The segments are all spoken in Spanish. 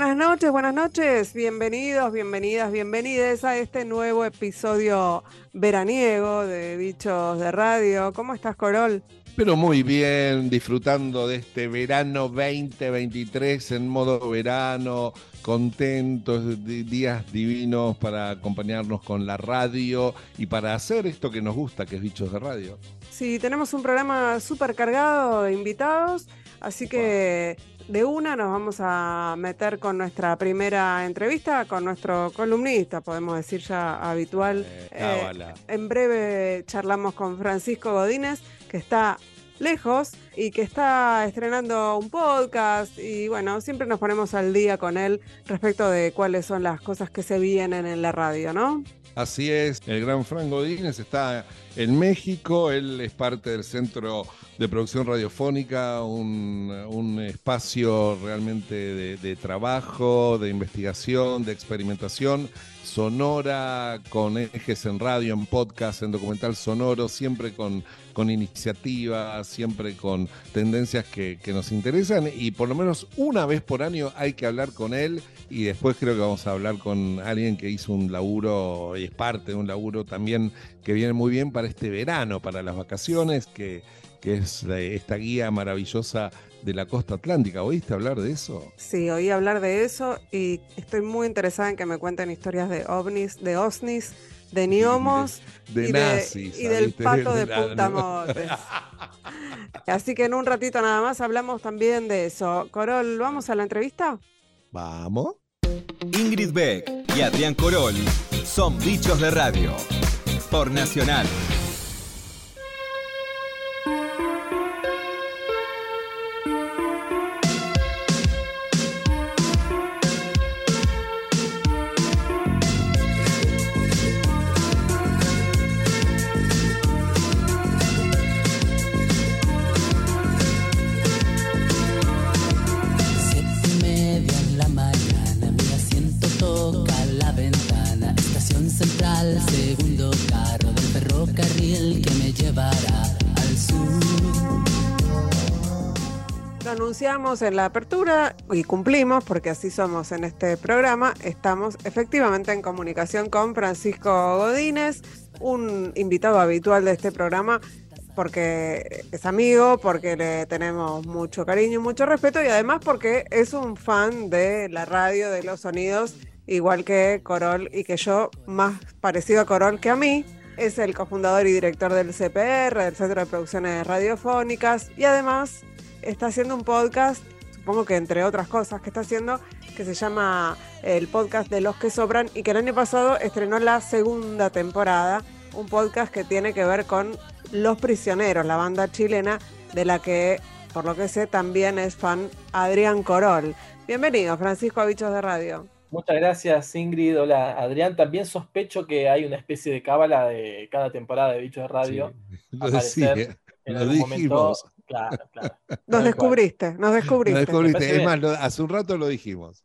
Buenas noches, buenas noches. Bienvenidos, bienvenidas, bienvenidas a este nuevo episodio veraniego de Bichos de Radio. ¿Cómo estás, Corol? Pero muy bien, disfrutando de este verano 2023 en modo verano, contentos, días divinos para acompañarnos con la radio y para hacer esto que nos gusta, que es Bichos de Radio. Sí, tenemos un programa súper cargado de invitados, así que de una nos vamos a meter con nuestra primera entrevista con nuestro columnista, podemos decir ya habitual. Eh, en breve charlamos con Francisco Godínez, que está lejos y que está estrenando un podcast y bueno, siempre nos ponemos al día con él respecto de cuáles son las cosas que se vienen en la radio, ¿no? Así es, el gran Frank Godínez está en México, él es parte del Centro de Producción Radiofónica, un, espacio realmente de, trabajo, de investigación, de experimentación sonora, con ejes en radio, en podcast, en documental sonoro, siempre con, con iniciativas, siempre con tendencias que, que nos interesan. Y por lo menos una vez por año hay que hablar con él. Y después creo que vamos a hablar con alguien que hizo un laburo y es parte de un laburo también que viene muy bien para este verano, para las vacaciones, que, que es esta guía maravillosa de la costa atlántica. ¿Oíste hablar de eso? Sí, oí hablar de eso y estoy muy interesada en que me cuenten historias de ovnis, de osnis, de niomos de, y, nazis, y del pato de, Puntamotes. Así que en un ratito nada más hablamos también de eso. Corol, ¿vamos a la entrevista? Vamos. Ingrid Beck y Adrián Corol son bichos de radio. Por Nacional en la apertura y cumplimos, porque así somos en este programa, estamos efectivamente en comunicación con Francisco Godínez, un invitado habitual de este programa, porque es amigo, porque le tenemos mucho cariño y mucho respeto, y además porque es un fan de la radio, de los sonidos, igual que Corol, y que yo, más parecido a Corol que a mí, es el cofundador y director del CPR, del Centro de Producciones Radiofónicas, y además está haciendo un podcast, supongo que entre otras cosas que está haciendo, que se llama el podcast de los que sobran y que el año pasado estrenó la segunda temporada, un podcast que tiene que ver con Los Prisioneros, la banda chilena de la que, por lo que sé, también es fan Adrián Corol. Bienvenido, Francisco Bichos de Radio. Muchas gracias, Ingrid. Hola, Adrián. También sospecho que hay una especie de cábala de cada temporada de Bichos de Radio. Sí, lo, lo dijimos. Claro, claro. Nos descubriste, nos descubriste. descubriste. Es más, hace un rato lo dijimos.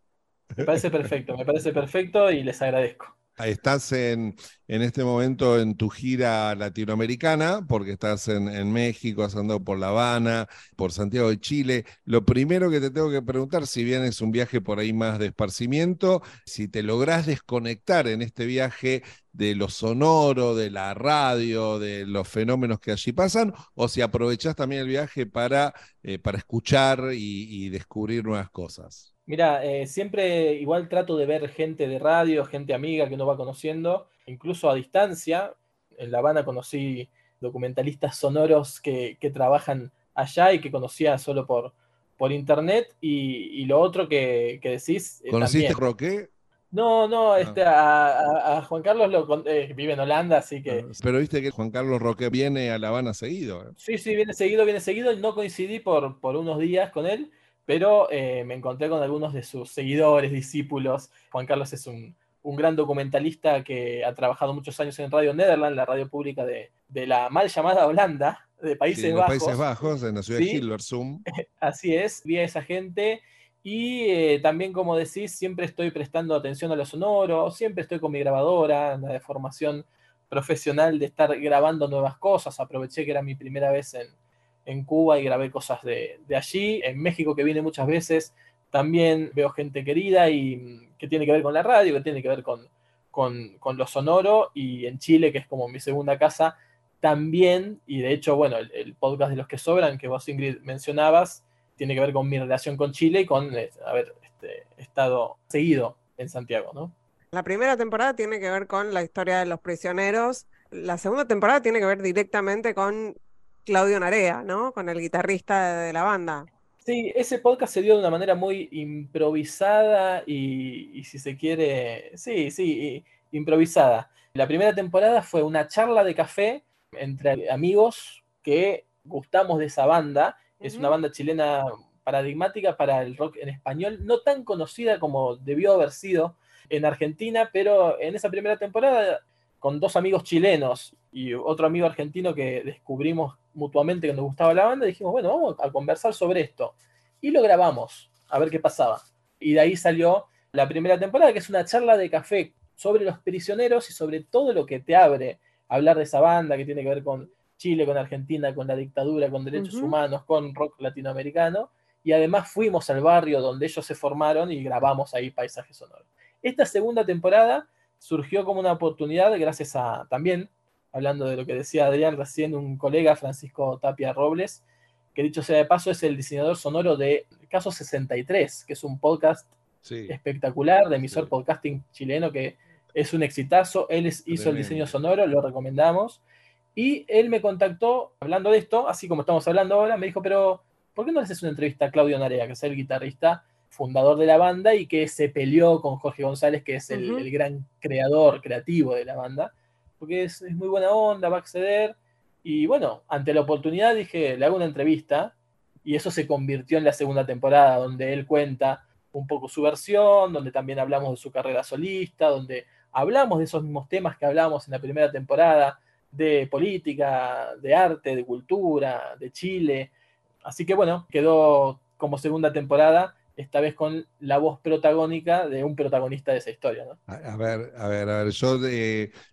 Me parece perfecto, me parece perfecto y les agradezco. Estás en, en este momento en tu gira latinoamericana, porque estás en, en, México, has andado por La Habana, por Santiago de Chile. Lo primero que te tengo que preguntar, si bien es un viaje por ahí más de esparcimiento, si te lográs desconectar en este viaje de lo sonoro, de la radio, de los fenómenos que allí pasan, o si aprovechás también el viaje para, eh, para escuchar y, y descubrir nuevas cosas. Mira, eh, siempre igual trato de ver gente de radio, gente amiga que uno va conociendo, incluso a distancia. En La Habana conocí documentalistas sonoros que, trabajan allá y que conocía solo por, por internet. Y, lo otro que, decís. Eh, ¿Conociste Roque? No, no, ah. este, a, Juan Carlos lo, eh, vive en Holanda, así que. Ah, pero viste que Juan Carlos Roque viene a La Habana seguido. Sí, sí, viene seguido, viene seguido. No coincidí por, por unos días con él pero eh, me encontré con algunos de sus seguidores, discípulos. Juan Carlos es un, gran documentalista que ha trabajado muchos años en Radio Nederland, la radio pública de, la mal llamada Holanda, de Países Bajos. Países Bajos, en la ciudad de Hilversum. Así es, vi a esa gente. Y eh, también, como decís, siempre estoy prestando atención a lo sonoro, siempre estoy con mi grabadora, la de formación profesional de estar grabando nuevas cosas. Aproveché que era mi primera vez en, en Cuba y grabé cosas de, allí, en México que vine muchas veces, también veo gente querida y mm, que tiene que ver con la radio, que tiene que ver con, con, lo sonoro, y en Chile, que es como mi segunda casa, también, y de hecho, bueno, el, podcast de los que sobran, que vos Ingrid mencionabas, tiene que ver con mi relación con Chile y con eh, haber este, estado seguido en Santiago, ¿no? La primera temporada tiene que ver con la historia de los prisioneros. La segunda temporada tiene que ver directamente con Claudio Narea, ¿no? Con el guitarrista de la banda. Sí, ese podcast se dio de una manera muy improvisada y, si se quiere, sí, sí, improvisada. La primera temporada fue una charla de café entre amigos que gustamos de esa banda. Es una banda chilena paradigmática para el rock en español, no tan conocida como debió haber sido en Argentina, pero en esa primera temporada, con dos amigos chilenos y otro amigo argentino que descubrimos mutuamente que nos gustaba la banda, dijimos, bueno, vamos a conversar sobre esto. Y lo grabamos, a ver qué pasaba. Y de ahí salió la primera temporada, que es una charla de café sobre los prisioneros y sobre todo lo que te abre hablar de esa banda que tiene que ver con Chile, con Argentina, con la dictadura, con derechos humanos, con rock latinoamericano. Y además fuimos al barrio donde ellos se formaron y grabamos ahí paisajes sonoros. Esta segunda temporada surgió como una oportunidad gracias a también hablando de lo que decía Adrián recién, un colega, Francisco Tapia Robles, que dicho sea de paso es el diseñador sonoro de Caso 63, que es un podcast espectacular de emisor podcasting chileno que es un exitazo. Él hizo el diseño sonoro, lo recomendamos. Y él me contactó hablando de esto, así como estamos hablando ahora, me dijo, pero ¿por qué no le haces una entrevista a Claudio Narea, que es el guitarrista fundador de la banda y que se peleó con Jorge González, que es el gran creador creativo de la banda? Porque es, muy buena onda, va a acceder. Y bueno, ante la oportunidad dije, le hago una entrevista y eso se convirtió en la segunda temporada, donde él cuenta un poco su versión, donde también hablamos de su carrera solista, donde hablamos de esos mismos temas que hablamos en la primera temporada, de política, de arte, de cultura, de Chile. Así que bueno, quedó como segunda temporada esta vez con la voz protagónica de un protagonista de esa historia. ¿no? A, ver, a ver, a ver, yo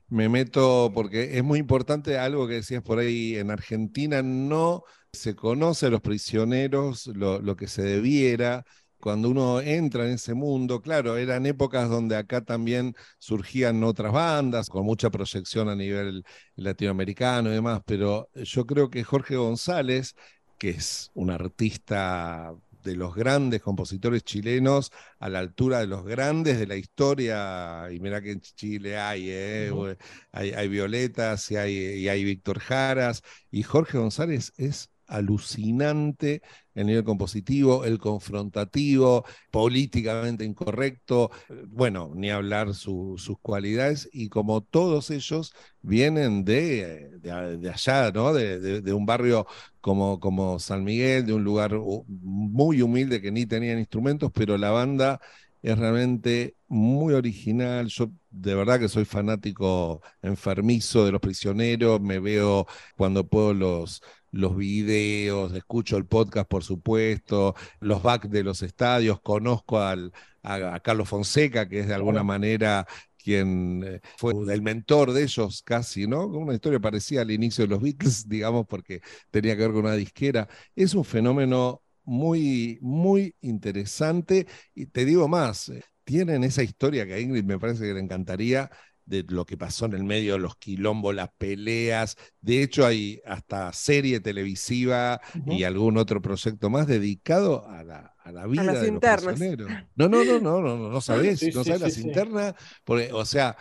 me meto porque es muy importante algo que decías por ahí, en Argentina no se conoce a los prisioneros lo, que se debiera. Cuando uno entra en ese mundo, claro, eran épocas donde acá también surgían otras bandas con mucha proyección a nivel latinoamericano y demás, pero yo creo que Jorge González, que es un artista de los grandes compositores chilenos a la altura de los grandes de la historia. Y mira que en Chile hay, ¿eh? hay, hay, Violetas y hay, y hay Víctor Jaras. Y Jorge González es alucinante el nivel compositivo, el confrontativo, políticamente incorrecto, bueno, ni hablar sus cualidades, y como todos ellos vienen de, de, allá, ¿no? De, un barrio como, como San Miguel, de un lugar muy humilde que ni tenían instrumentos, pero la banda es realmente muy original. Yo de verdad que soy fanático enfermizo de los prisioneros, me veo cuando puedo los, los videos, escucho el podcast, por supuesto, los back de los estadios, conozco al, a, Carlos Fonseca, que es de alguna manera quien eh, fue el mentor de ellos casi, ¿no? Una historia parecida al inicio de los Beatles, digamos, porque tenía que ver con una disquera. Es un fenómeno muy, muy interesante y te digo más, eh, tienen esa historia que a Ingrid me parece que le encantaría, de lo que pasó en el medio, los quilombos, las peleas. De hecho, hay hasta serie televisiva y algún otro proyecto más dedicado a la, a la vida de los prisioneros. No, no, no, no, no, no, sabés, no sabés las internas, porque, o sea,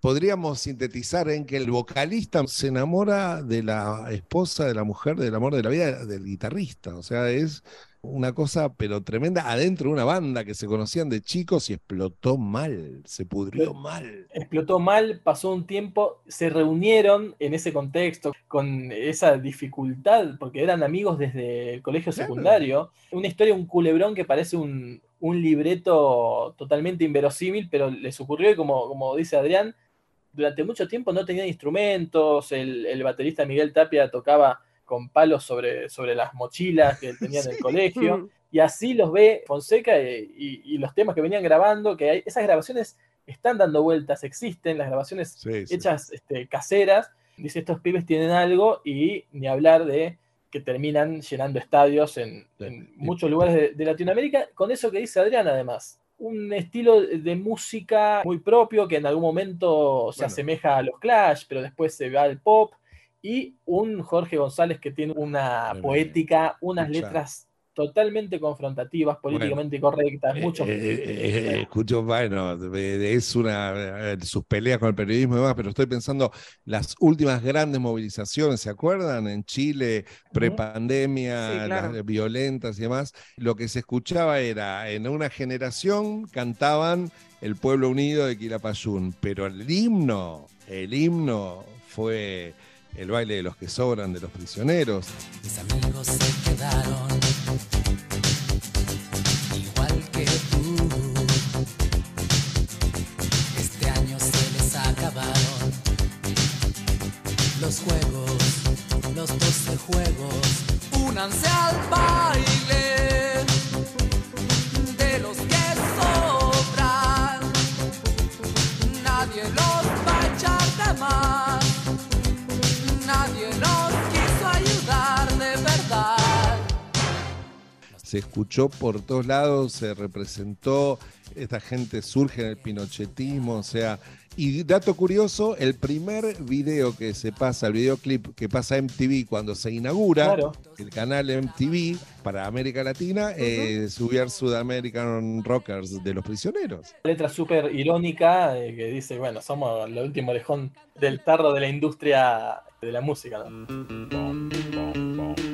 podríamos sintetizar en que el vocalista se enamora de la esposa, de la mujer, del amor de la vida del guitarrista. O sea, es una cosa pero tremenda adentro de una banda que se conocían de chicos y explotó mal, se pudrió mal. Explotó mal, pasó un tiempo, se reunieron en ese contexto con esa dificultad, porque eran amigos desde el colegio secundario. Una historia, un culebrón que parece un, libreto totalmente inverosímil, pero les ocurrió y como, como dice Adrián, durante mucho tiempo no tenían instrumentos, el, el baterista Miguel Tapia tocaba con palos sobre, sobre las mochilas que tenía en el colegio. Y así los ve Fonseca y, los temas que venían grabando, que hay, esas grabaciones están dando vueltas, existen, las grabaciones hechas este, caseras. Dice, estos pibes tienen algo y ni hablar de que terminan llenando estadios en, muchos lugares de, Latinoamérica, con eso que dice Adrián además. Un estilo de música muy propio que en algún momento se asemeja a los Clash, pero después se va al pop. Y un Jorge González que tiene una poética, unas letras totalmente confrontativas, políticamente correctas, eh, muchos... Eh, eh, escucho, bueno, es una sus peleas con el periodismo y demás, pero estoy pensando las últimas grandes movilizaciones, ¿se acuerdan? En Chile, prepandemia, las violentas y demás, lo que se escuchaba era, en una generación cantaban el pueblo unido de Quilapayún, pero el himno, el himno fue el baile de los que sobran, de los prisioneros. Mis amigos se quedaron los juegos, los doce juegos. Únanse al baile de los que sobran. Nadie los va a echar de más. Nadie nos quiso ayudar de verdad. Se escuchó por todos lados, se representó, esta gente surge en el pinochetismo, o sea, y dato curioso, el primer video que se pasa, el videoclip que pasa MTV cuando se inaugura, el canal MTV para América Latina, es We Are American Rockers de los prisioneros. Letra súper irónica eh, que dice, bueno, somos el último orejón del tarro de la industria de la música. que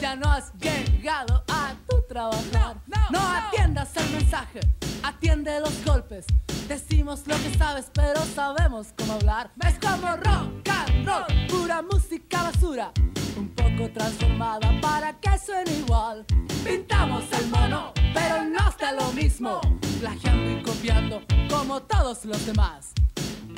ya no has llegado a tu trabajar. No, atiendas el mensaje, atiende los golpes. Decimos lo que sabes, pero sabemos cómo hablar. Es como rock and roll, pura música basura. Un poco transformada para que suene igual. Pintamos el mono, pero no está lo mismo. Plagiando y copiando como todos los demás.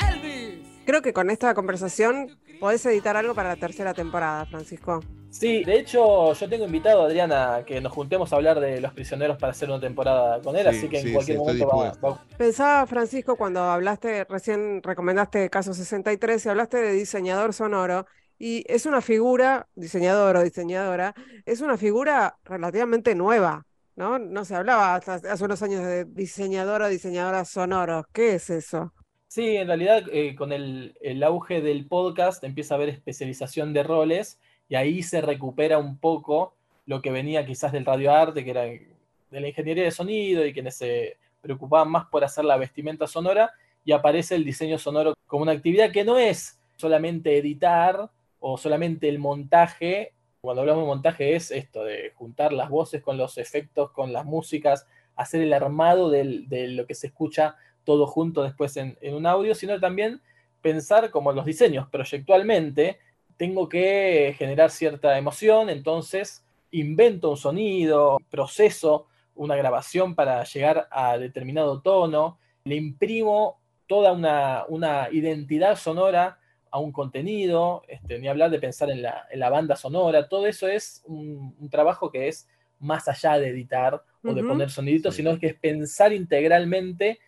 Elvis. Creo que con esta conversación podés editar algo para la tercera temporada, Francisco. Sí, de hecho yo tengo invitado a Adriana que nos juntemos a hablar de los prisioneros para hacer una temporada con él, así que en cualquier momento va, Pensaba, Francisco, cuando hablaste, recién recomendaste Caso 63 y hablaste de diseñador sonoro, y es una figura, diseñador o diseñadora, es una figura relativamente nueva, ¿no? No se hablaba hasta hace unos años de diseñador o diseñadora sonoro. ¿Qué es eso? Sí, en realidad eh, con el, auge del podcast empieza a haber especialización de roles y ahí se recupera un poco lo que venía quizás del radioarte, que era de la ingeniería de sonido y quienes se preocupaban más por hacer la vestimenta sonora y aparece el diseño sonoro como una actividad que no es solamente editar o solamente el montaje. Cuando hablamos de montaje es esto, de juntar las voces con los efectos, con las músicas, hacer el armado de lo que se escucha todo junto después en, un audio, sino también pensar como los diseños. Proyectualmente, tengo que generar cierta emoción, entonces invento un sonido, proceso una grabación para llegar a determinado tono, le imprimo toda una, identidad sonora a un contenido, este, ni hablar de pensar en la, banda sonora, todo eso es un, trabajo que es más allá de editar o de poner soniditos, sino que es pensar integralmente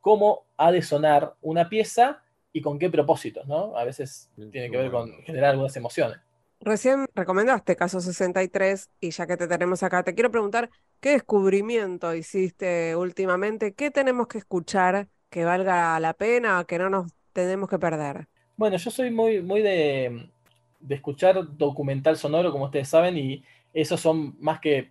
cómo ha de sonar una pieza y con qué propósitos, ¿no? A veces tiene que ver con generar algunas emociones. Recién recomendaste Caso 63 y ya que te tenemos acá, te quiero preguntar, ¿qué descubrimiento hiciste últimamente? ¿Qué tenemos que escuchar que valga la pena, que no nos tenemos que perder? Bueno, yo soy muy, muy de, de escuchar documental sonoro, como ustedes saben, y esos son más que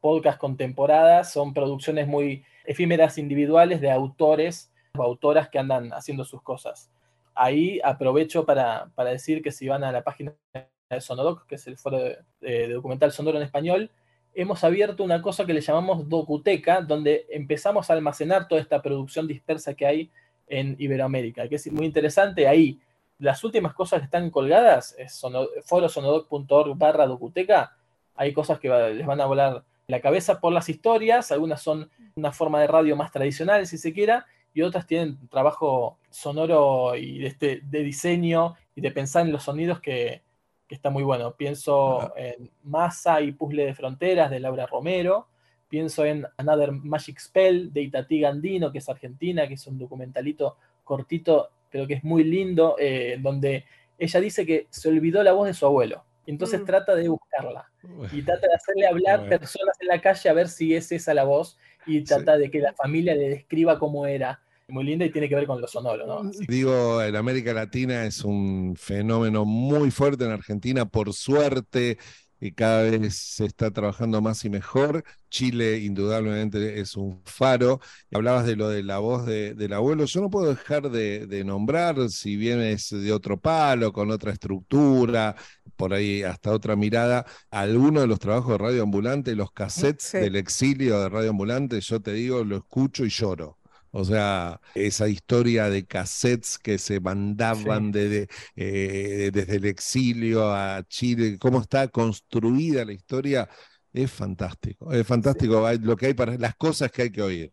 podcast con temporadas, son producciones muy efímeras individuales de autores o autoras que andan haciendo sus cosas. Ahí aprovecho para, decir que si van a la página de Sonodoc, que es el foro de, documental sonoro en español, hemos abierto una cosa que le llamamos Docuteca, donde empezamos a almacenar toda esta producción dispersa que hay en Iberoamérica, que es muy interesante. Ahí, las últimas cosas que están colgadas es forosonodoc.org barra docuteca. Hay cosas que les van a volar la cabeza por las historias, algunas son una forma de radio más tradicional, si se quiera, y otras tienen trabajo sonoro y de, este, de diseño y de pensar en los sonidos que, está muy bueno. Pienso en Masa y Puzzle de Fronteras de Laura Romero, Pienso en Another Magic Spell de Itatí Gandino, que es argentina, que es un documentalito cortito, pero que es muy lindo, eh, donde ella dice que se olvidó la voz de su abuelo. Y entonces Mm. trata de buscarla. Y trata de hacerle hablar Bueno. personas en la calle a ver si es esa la voz. Y trata de que la familia le describa cómo era. Muy linda y tiene que ver con lo sonoro, ¿no? Así que- Digo, en América Latina es un fenómeno muy fuerte en Argentina, por suerte, y cada vez se está trabajando más y mejor. Chile, indudablemente, es un faro. Hablabas de lo de la voz de- del abuelo. Yo no puedo dejar de, de nombrar, si bien es de otro palo, con otra estructura, por ahí hasta otra mirada, algunos de los trabajos de Radio Ambulante, los cassettes Sí. del exilio de Radio Ambulante, yo te digo, lo escucho y lloro. O sea, esa historia de cassettes que se mandaban desde, eh, desde el exilio a Chile, cómo está construida la historia, es fantástico. Es fantástico hay- lo que hay para las cosas que hay que oír.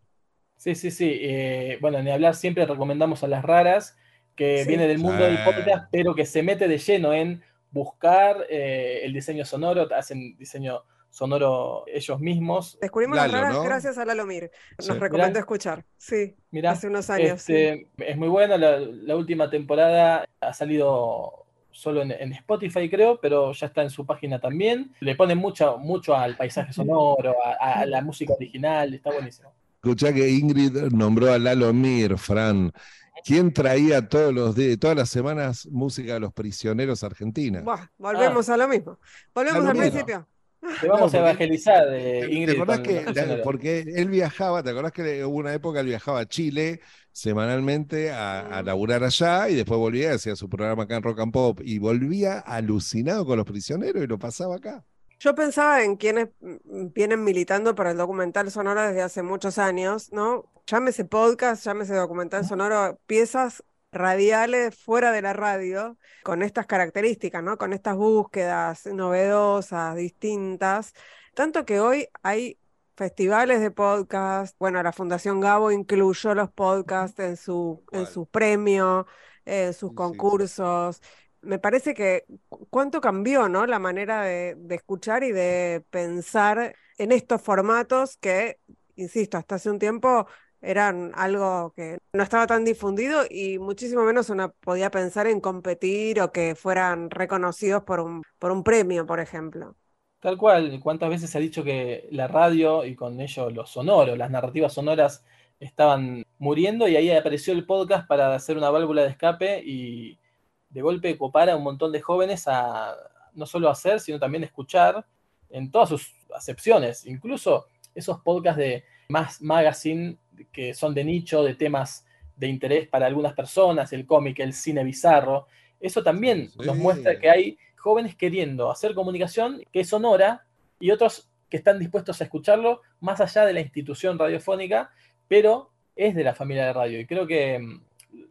Sí, sí, sí. eh, bueno, ni hablar, siempre recomendamos a las raras, que Sí. viene del mundo del Sí. podcast, pero que se mete de lleno en buscar eh, el diseño sonoro, hacen diseño sonoro ellos mismos. Descubrimos Lalo, las raras ¿no? gracias a Lalomir. Nos Sí. recomendó Mirá. escuchar. Sí, Mirá, hace unos años. sí. Este, Es muy buena, la, la última temporada ha salido solo en, en Spotify creo, pero ya está en su página también. Le ponen mucho, mucho al paisaje sonoro, a, a la música original, está buenísimo. Escuchá que Ingrid nombró a Lalo Mir, Fran. ¿Quién traía todos los di- todas las semanas música de los prisioneros argentinos? Buah, volvemos a lo mismo. Volvemos A lo al mismo. principio. Te vamos Claro, a evangelizar, eh, ¿Te- Ingrid. ¿Te acordás que, la- porque él viajaba, ¿te acordás que hubo una época él viajaba a Chile semanalmente a, a laburar allá y después volvía, hacía su programa acá en Rock and Pop y volvía alucinado con los prisioneros y lo pasaba acá. Yo pensaba en quienes mm, vienen militando para el documental sonoro desde hace muchos años, ¿no? Llámese podcast, llámese documental sonoro, piezas radiales fuera de la radio, con estas características, ¿no? Con estas búsquedas novedosas, distintas. Tanto que hoy hay festivales de podcast, bueno, la Fundación Gabo incluyó los podcasts en su, en su premio, en sus Sí, sí. concursos. Me parece que cu- cuánto cambió, ¿no? La manera de, de escuchar y de pensar en estos formatos que, insisto, hasta hace un tiempo eran algo que no estaba tan difundido y muchísimo menos uno podía pensar en competir o que fueran reconocidos por un, por un premio, por ejemplo. Tal cual, ¿cuántas veces se ha dicho que la radio y con ello lo sonoro, las narrativas sonoras estaban muriendo y ahí apareció el podcast para hacer una válvula de escape y de golpe copar a un montón de jóvenes a no solo hacer, sino también escuchar en todas sus acepciones, incluso esos podcasts de más magazine que son de nicho, de temas de interés para algunas personas, el cómic, el cine bizarro, eso también nos muestra que hay jóvenes queriendo hacer comunicación que es sonora y otros que están dispuestos a escucharlo más allá de la institución radiofónica, pero es de la familia de radio. Y creo que mm,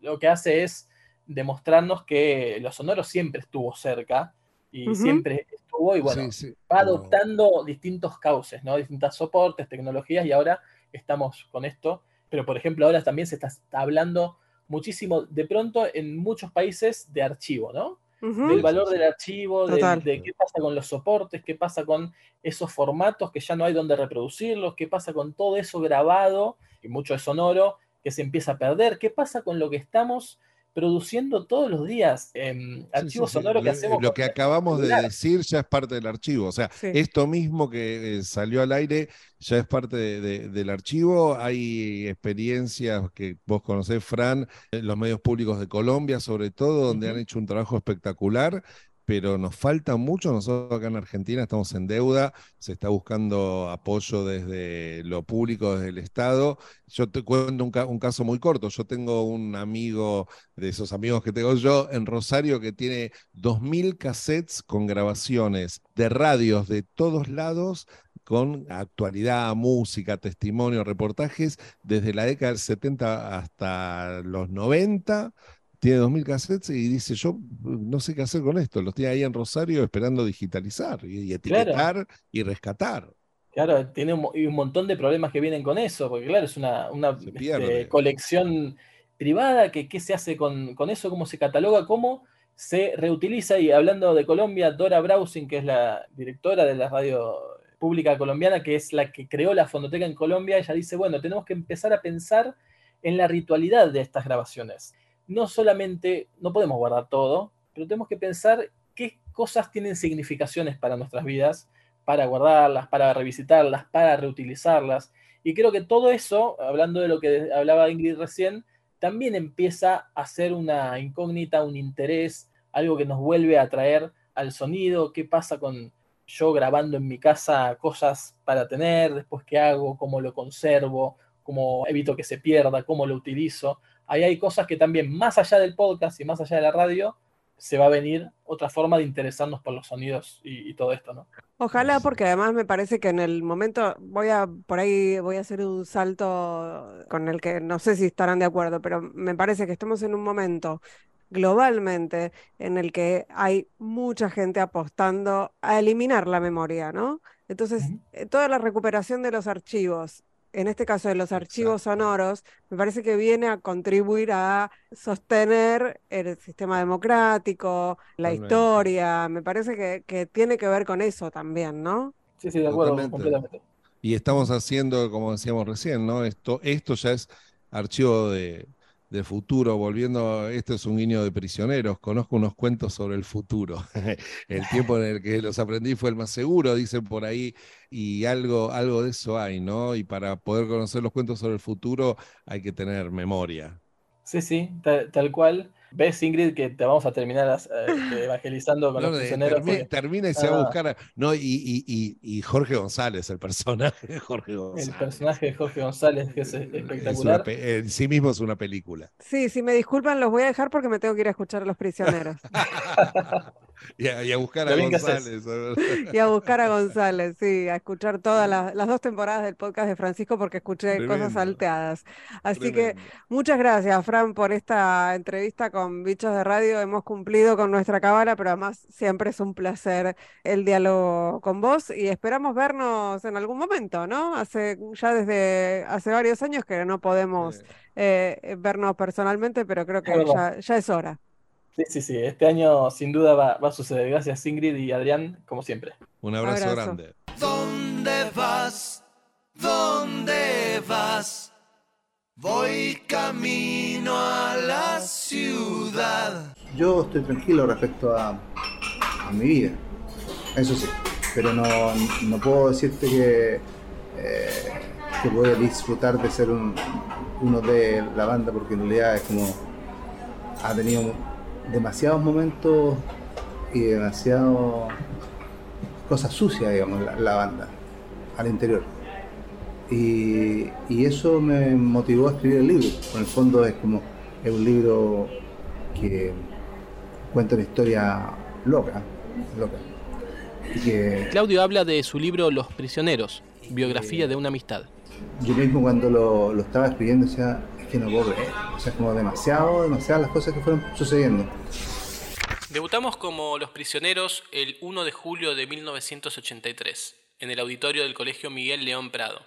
lo que hace es demostrarnos que lo sonoro siempre estuvo cerca y siempre estuvo y bueno, Sí, sí. va adoptando distintos cauces, ¿no? Distintos soportes, tecnologías y ahora estamos con esto. Pero por ejemplo ahora también se está hablando muchísimo de pronto en muchos países de archivo, ¿no? Del valor del archivo, de, qué pasa con los soportes, qué pasa con esos formatos que ya no hay donde reproducirlos, qué pasa con todo eso grabado, y mucho es sonoro, que se empieza a perder, qué pasa con lo que estamos produciendo todos los días, em, archivos sí, sí. sonoros que Lo- hacemos. Lo que acabamos de decir ya es parte del archivo. O sea, Sí. esto mismo que eh, salió al aire ya es parte de- de- del archivo. Hay experiencias que vos conocés, Fran, en los medios públicos de Colombia, sobre todo, donde han hecho un trabajo espectacular. Pero nos falta mucho, nosotros acá en Argentina estamos en deuda, se está buscando apoyo desde lo público, desde el Estado. Yo te cuento un, un caso muy corto, yo tengo un amigo de esos amigos que tengo yo en Rosario que tiene 2.000 cassettes con grabaciones de radios de todos lados con actualidad, música, testimonio, reportajes desde la década del 70 hasta los 90. Tiene 2.000 cassettes y dice, yo no sé qué hacer con esto. Los tiene ahí en Rosario esperando digitalizar y, y etiquetar y rescatar. Claro, tiene un, mo- y un montón de problemas que vienen con eso, porque claro, es una, este, colección privada, que qué se hace con, con eso, cómo se cataloga, cómo se reutiliza. Y hablando de Colombia, Dora Browsing, que es la directora de la radio pública colombiana, que es la que creó la Fondoteca en Colombia, ella dice, bueno, tenemos que empezar a pensar en la ritualidad de estas grabaciones. No solamente, no podemos guardar todo, pero tenemos que pensar qué cosas tienen significaciones para nuestras vidas, para guardarlas, para revisitarlas, para reutilizarlas. Y creo que todo eso, hablando de lo que hablaba Ingrid recién, también empieza a ser una incógnita, un interés, algo que nos vuelve a traer al sonido, qué pasa con yo grabando en mi casa cosas para tener, después qué hago, cómo lo conservo, cómo evito que se pierda, cómo lo utilizo. Ahí hay cosas que también, más allá del podcast y más allá de la radio, se va a venir otra forma de interesarnos por los sonidos y, todo esto, ¿no? Ojalá, porque además me parece que en el momento, voy a, por ahí voy a hacer un salto con el que no sé si estarán de acuerdo, pero me parece que estamos en un momento globalmente en el que hay mucha gente apostando a eliminar la memoria, ¿no? Entonces, eh, toda la recuperación de los archivos en este caso de los archivos sonoros, me parece que viene a contribuir a sostener el sistema democrático, la historia, me parece que, tiene que ver con eso también, ¿no? Sí, sí, de acuerdo, completamente. Y estamos haciendo, como decíamos recién, ¿no? Esto, esto ya es archivo de, de futuro, volviendo, esto es un guiño de prisioneros, conozco unos cuentos sobre el futuro. el tiempo en el que los aprendí fue el más seguro, dicen por ahí, y algo, algo de eso hay, ¿no? Y para poder conocer los cuentos sobre el futuro hay que tener memoria. Sí, sí, tal cual. ¿Ves, Ingrid, que te vamos a terminar eh, evangelizando con los prisioneros? Termina, y se va a ah. buscar. no, y, Jorge González, el personaje de Jorge González. El personaje de Jorge González, que es espectacular. en sí mismo es una película. Sí, si me disculpan, los voy a dejar porque me tengo que ir a escuchar a los prisioneros. y, a, buscar a González. y a buscar a González, sí, a escuchar todas las, dos temporadas del podcast de Francisco porque escuché cosas salteadas. Así que muchas gracias, Fran, por esta entrevista con Bichos de Radio. Hemos cumplido con nuestra cabala, pero además siempre es un placer el diálogo con vos y esperamos vernos en algún momento, ¿no? Hace ya desde hace varios años que no podemos eh, vernos personalmente, pero creo que ya, ya es hora. Sí, sí, sí. Este año sin duda va, a suceder. Gracias Ingrid y Adrián, como siempre. Un abrazo, grande. ¿Dónde vas? ¿Dónde vas? Voy camino a la ciudad. Yo estoy tranquilo respecto a, mi vida. Eso sí. Pero no, puedo decirte que, eh, que voy a disfrutar de ser uno de la banda porque en realidad es como ha tenido demasiados momentos y demasiado cosas sucias, digamos, la, banda al interior. Y, eso me motivó a escribir el libro. En el fondo es como es un libro que cuenta una historia loca, loca. Claudio habla de su libro Los prisioneros, biografía de una amistad. Yo mismo cuando lo, lo estaba escribiendo decía, que no creer. O sea, como demasiado, las cosas que fueron sucediendo. Debutamos como Los Prisioneros el 1 de julio de 1983, en el auditorio del Colegio Miguel León Prado.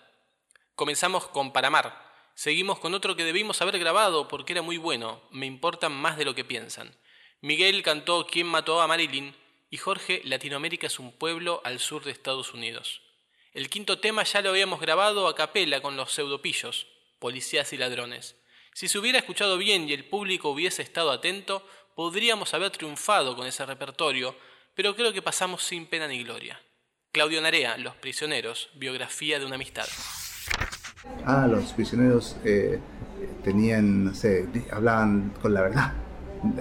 Comenzamos con Paramar. Seguimos con otro que debimos haber grabado porque era muy bueno, me importan más de lo que piensan. Miguel cantó ¿Quién mató a Marilyn? y Jorge Latinoamérica es un pueblo al sur de Estados Unidos. El quinto tema ya lo habíamos grabado a capela con los pseudopillos, policías y ladrones. Si se hubiera escuchado bien y el público hubiese estado atento, podríamos haber triunfado con ese repertorio, pero creo que pasamos sin pena ni gloria. Claudio Narea, Los Prisioneros, biografía de una amistad. Ah, los prisioneros eh, tenían, no sé, hablaban con la verdad,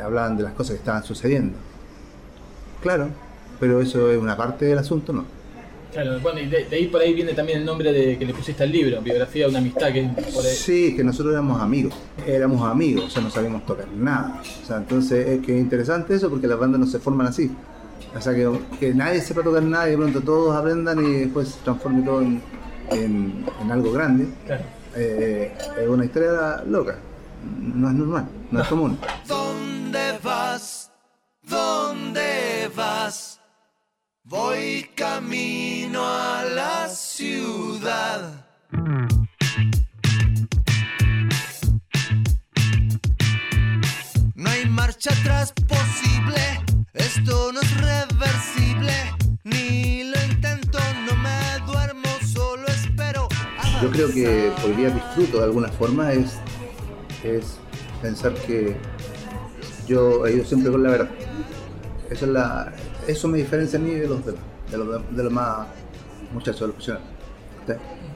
hablaban de las cosas que estaban sucediendo. Claro, pero eso es una parte del asunto, ¿no? Claro, bueno, y de, ahí por ahí viene también el nombre de que le pusiste al libro, biografía de una amistad que por ahí... Sí, que nosotros éramos amigos, éramos amigos, o sea, no sabíamos tocar nada. O sea, entonces es que es interesante eso porque las bandas no se forman así. O sea, que, que nadie sepa tocar nada y de pronto todos aprendan y después se transforme todo en, en, algo grande. Claro. Eh, es una historia loca, no es normal, no es común. ¿Dónde vas? ¿Dónde vas? Voy camino a la ciudad. No hay marcha atrás posible, esto no es reversible, ni lo intento, no me yo creo que hoy día disfruto de alguna forma es, es pensar que yo he ido siempre con la verdad. Eso, es la, eso me diferencia a mí de los demás, de los, de más muchachos, de los profesionales.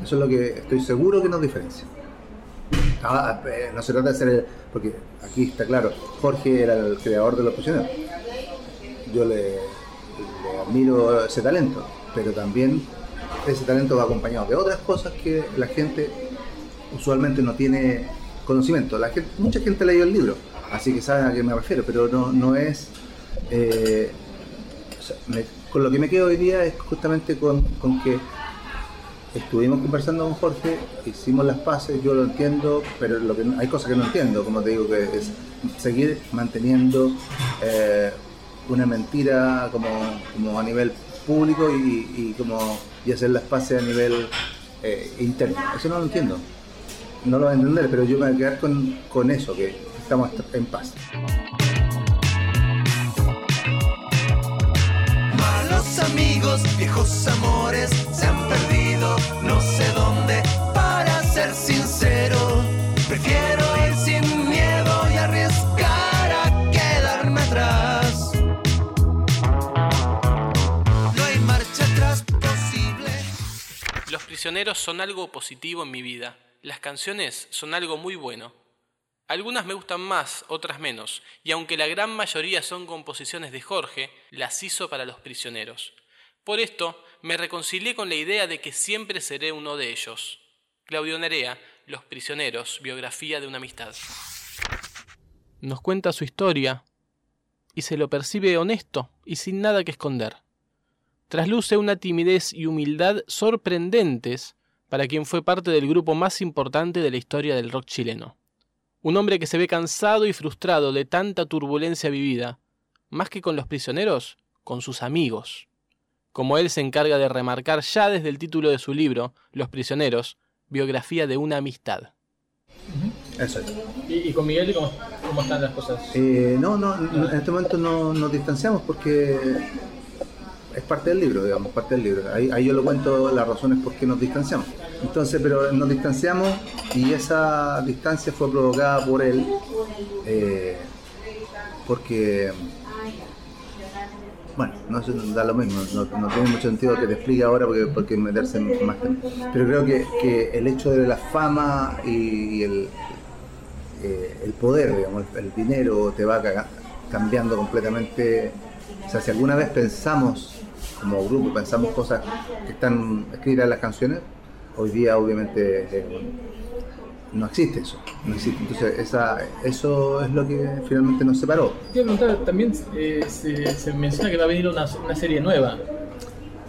Eso es lo que estoy seguro que nos diferencia. Ah, eh, no se trata de ser, el- porque aquí está claro, Jorge era el creador de los profesionales. Yo le, le admiro ese talento, pero también ese talento va acompañado de otras cosas que la gente usualmente no tiene conocimiento. La gente, mucha gente leyó el libro, así que saben a qué me refiero, pero no, no es... eh, con lo que me quedo hoy día es justamente con, con que estuvimos conversando con Jorge, hicimos las paces, yo lo entiendo, pero lo que hay cosas que no entiendo, como te digo, que es seguir manteniendo eh, una mentira como, como a nivel público y, y como y hacer las paces a nivel eh, interno. Eso no lo entiendo. No lo voy a entender, pero yo me voy a quedar con, con eso, que estamos en paz. Malos amigos, viejos amores se han perdido, no sé dónde. Para ser sincero, prefiero ir sin miedo y arriesgar a quedarme atrás. No hay marcha atrás posible. Los prisioneros son algo positivo en mi vida. Las canciones son algo muy bueno. Algunas me gustan más, otras menos, y aunque la gran mayoría son composiciones de Jorge, las hizo para los prisioneros. Por esto, me reconcilié con la idea de que siempre seré uno de ellos. Claudio Nerea, Los prisioneros, biografía de una amistad. Nos cuenta su historia y se lo percibe honesto y sin nada que esconder. Trasluce una timidez y humildad sorprendentes para quien fue parte del grupo más importante de la historia del rock chileno. Un hombre que se ve cansado y frustrado de tanta turbulencia vivida, más que con los prisioneros, con sus amigos. Como él se encarga de remarcar ya desde el título de su libro, Los prisioneros, biografía de una amistad. Eso es. ¿Y, y con Miguel cómo, cómo están las cosas? Eh, no, no, no, en este momento no nos distanciamos porque es parte del libro, digamos, parte del libro. Ahí, ahí yo lo cuento las razones por qué nos distanciamos. Entonces, pero nos distanciamos y esa distancia fue provocada por él, eh, porque, bueno, no da lo mismo, no, no tiene mucho sentido que te explique ahora porque, porque meterse más temas. Pero creo que, que el hecho de la fama y el, eh, el poder, digamos, el, el dinero te va cambiando completamente. O sea, si alguna vez pensamos, como grupo, pensamos cosas que están escritas en las canciones, hoy día obviamente eh, no existe eso. No existe. Entonces, esa, eso es lo que finalmente nos separó. También eh, se, se menciona que va a venir una, una serie nueva.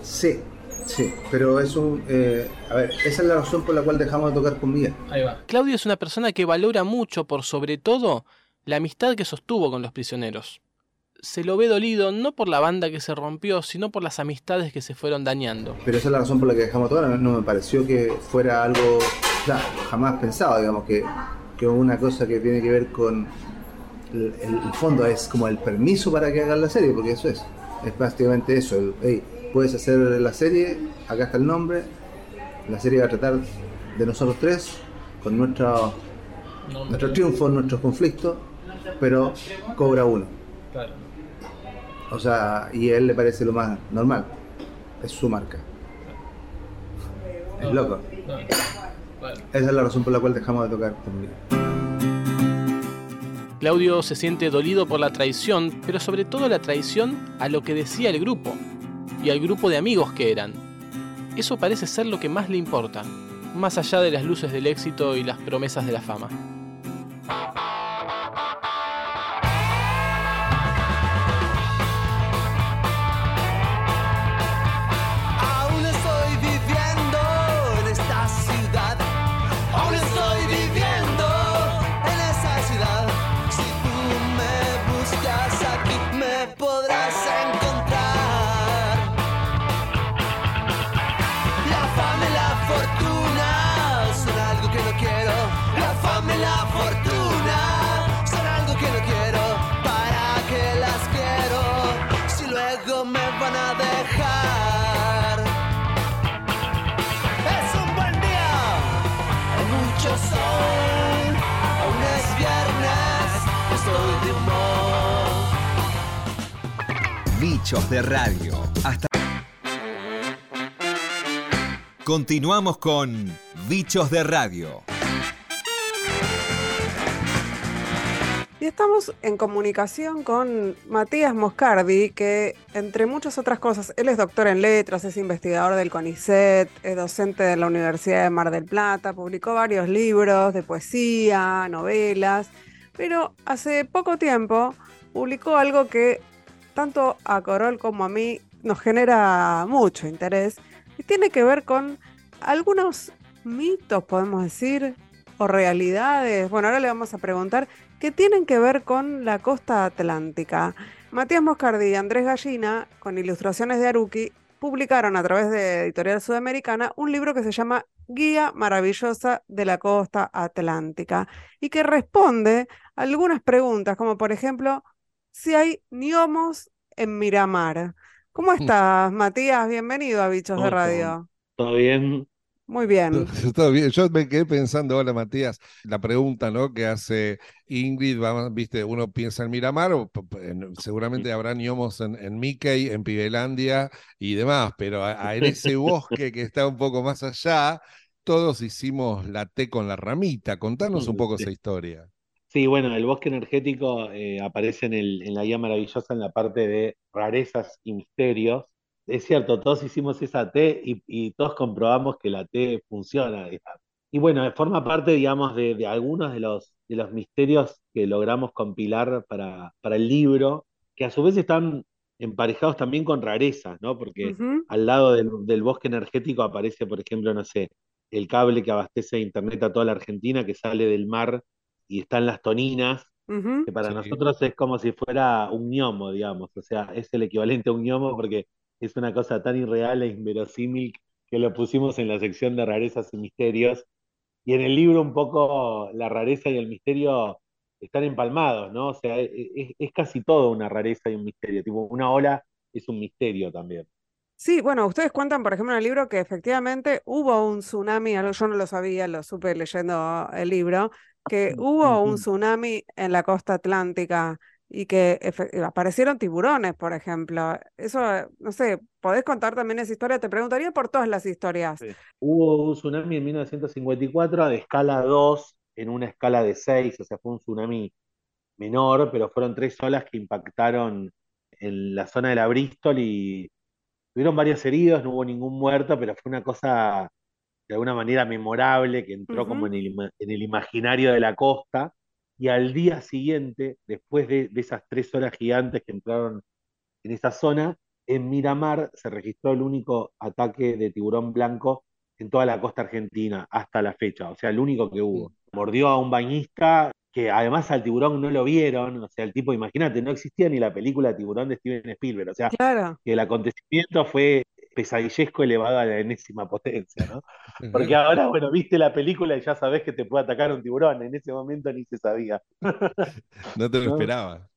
Sí, sí, pero eso, eh, a ver, esa es la razón por la cual dejamos de tocar con Miguel. Ahí va. Claudio es una persona que valora mucho, por sobre todo, la amistad que sostuvo con los prisioneros. Se lo ve dolido no por la banda que se rompió, sino por las amistades que se fueron dañando. Pero esa es la razón por la que dejamos tocar. No me pareció que fuera algo, jamás pensado, digamos, que, que una cosa que tiene que ver con el, el- el fondo es como el permiso para que hagan la serie, porque eso es. Es prácticamente eso. El, hey, puedes hacer la serie, acá está el nombre. La serie va a tratar de nosotros tres, con nuestro, No, nuestros triunfos, nuestros conflictos, pero cobra uno. Claro. O sea, y a él le parece lo más normal. Es su marca. Es loco. Esa es la razón por la cual dejamos de tocar. Claudio se siente dolido por la traición, pero sobre todo la traición a lo que decía el grupo y al grupo de amigos que eran. Eso parece ser lo que más le importa, más allá de las luces del éxito y las promesas de la fama. Bichos de Radio. Hasta. Continuamos con Bichos de Radio. Y estamos en comunicación con Matías Moscardi, que entre muchas otras cosas, él es doctor en letras, es investigador del CONICET, es docente de la Universidad de Mar del Plata, publicó varios libros de poesía, novelas, pero hace poco tiempo publicó algo que tanto a Corol como a mí nos genera mucho interés y tiene que ver con algunos mitos, podemos decir, o realidades. Bueno, ahora le vamos a preguntar que tienen que ver con la costa atlántica. Matías Moscardi y Andrés Gallina, con ilustraciones de Aruki, publicaron a través de Editorial Sudamericana un libro que se llama Guía Maravillosa de la Costa Atlántica y que responde a algunas preguntas, como por ejemplo, si hay niomos en Miramar. ¿Cómo Mm. estás, Matías? Bienvenido a Bichos de. Radio. ¿Todo bien? Muy bien. Todo bien. Yo me quedé pensando, hola Matías, la pregunta, ¿no? que hace Ingrid, vamos, viste, uno piensa en Miramar, o en- seguramente habrá niomos en, en Mickey, en Pibelandia y demás, pero a- a- en ese bosque que está un poco más allá, todos hicimos la T con la ramita. Contanos un poco Sí. esa historia. Sí, bueno, el bosque energético eh, aparece en, el, en la guía maravillosa en la parte de rarezas y misterios. Es cierto, todos hicimos esa T y, y todos comprobamos que la T funciona. digamos. Y bueno, forma parte, digamos, de, de algunos de los, de los misterios que logramos compilar para, para el libro, que a su vez están emparejados también con rarezas, ¿no? Porque al lado del, del bosque energético aparece, por ejemplo, no sé, el cable que abastece internet a toda la Argentina, que sale del mar y están las toninas, que para Sí. nosotros es como si fuera un gnomo, digamos, o sea, es el equivalente a un gnomo porque es una cosa tan irreal e inverosímil que lo pusimos en la sección de rarezas y misterios. Y en el libro un poco la rareza y el misterio están empalmados, ¿no? O sea, e- e- es, casi todo una rareza y un misterio, tipo una ola es un misterio también. Sí, bueno, ustedes cuentan, por ejemplo, en el libro que efectivamente hubo un tsunami, algo yo no lo sabía, lo supe leyendo el libro, que hubo un tsunami en la costa atlántica y que aparecieron tiburones, por ejemplo. Eso, eh, no sé, ¿podés contar también esa historia? Te preguntaría por todas las historias. Sí. Hubo un tsunami en 1954 de escala 2 en una escala de 6, o sea, fue un tsunami menor, pero fueron tres olas que impactaron en la zona de la Bristol y tuvieron varios heridos, no hubo ningún muerto, pero fue una cosa de alguna manera memorable que entró como en el, en el imaginario de la costa. Y al día siguiente, después de, de esas tres olas gigantes que entraron en esa zona, en Miramar se registró el único ataque de tiburón blanco en toda la costa argentina hasta la fecha, o sea, el único que hubo. Mordió a un bañista que además al tiburón no lo vieron, o sea, el tipo, imagínate, no existía ni la película Tiburón de Steven Spielberg, o sea, Claro. que el acontecimiento fue pesadillesco elevado a la enésima potencia, ¿no? Porque ahora, bueno, viste la película y ya sabés que te puede atacar un tiburón, en ese momento ni se sabía. No te lo ¿No? esperaba.